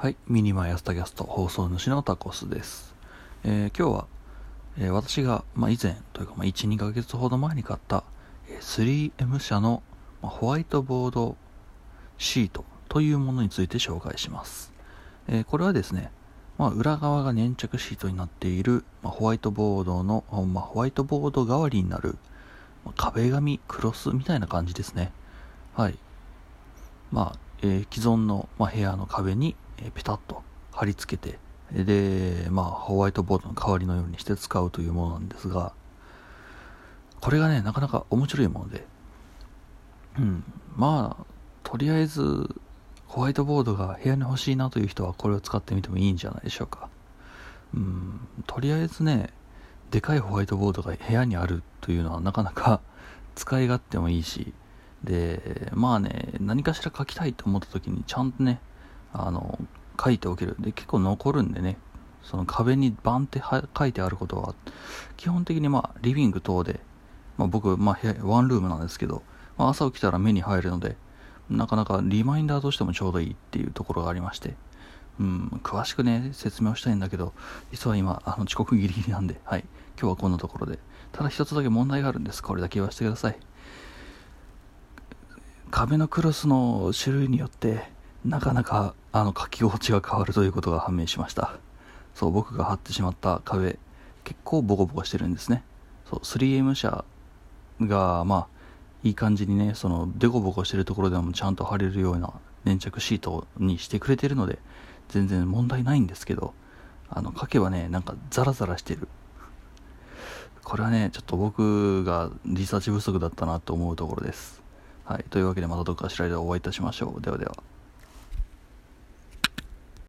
はい、 miniMY朝tacast 放送主のタコスです。えー今日は、えー私が、まあ、以前というか、まあ、1、2ヶ月ほど前に買った、え 3M 社の、まあホワイトボードシートというものについて紹介します。えこれはですね、まあ、裏側が粘着シートになっている、ま、ホワイトボードの、ま、ホワイトボード代わりになる、ま壁紙、クロスみたいな感じですね。はい。まあ、え既存の、ま、部屋の壁に、えーペタッと貼り付けて、で、まあ、ホワイトボードの代わりのようにして使うというものなんですが、これがね、なかなか面白いもので、うん、まあ、とりあえず、ホワイトボードが部屋に欲しいなという人はこれを使ってみてもいいんじゃないでしょうか。うん、とりあえずね、でかいホワイトボードが部屋にあるというのはなかなか 使い勝手もいいし、で、まあね、何かしら書きたいと思った時にちゃんとね、あの、書いておける。で、結構残るんでね、その壁にバンっては書いてあることは、基本的にまあ、リビング等で、まあ僕、まあ部屋、ワンルームなんですけど、まあ朝起きたら目に入るので、なかなかリマインダーとしてもちょうどいいっていうところがありまして、うん、詳しくね、説明をしたいんだけど、実は今、あの、遅刻ギリギリなんで、はい、今日はこんなところで。ただ一つだけ問題があるんです。これだけ言わせてください。壁のクロスの種類によって、なかなか、あの、書き心地が変わるということが判明しました。そう、僕が貼ってしまった壁、結構ボコボコしてるんですね。そう、3M 社が、まあ、いい感じにね、その、デコボコしてるところでもちゃんと貼れるような粘着シートにしてくれてるので、全然問題ないんですけど、あの、書けばね、なんかザラザラしてる。これはね、ちょっと僕がリサーチ不足だったなと思うところです。はい。というわけでまたどっかしらでお会いいたしましょう。ではでは。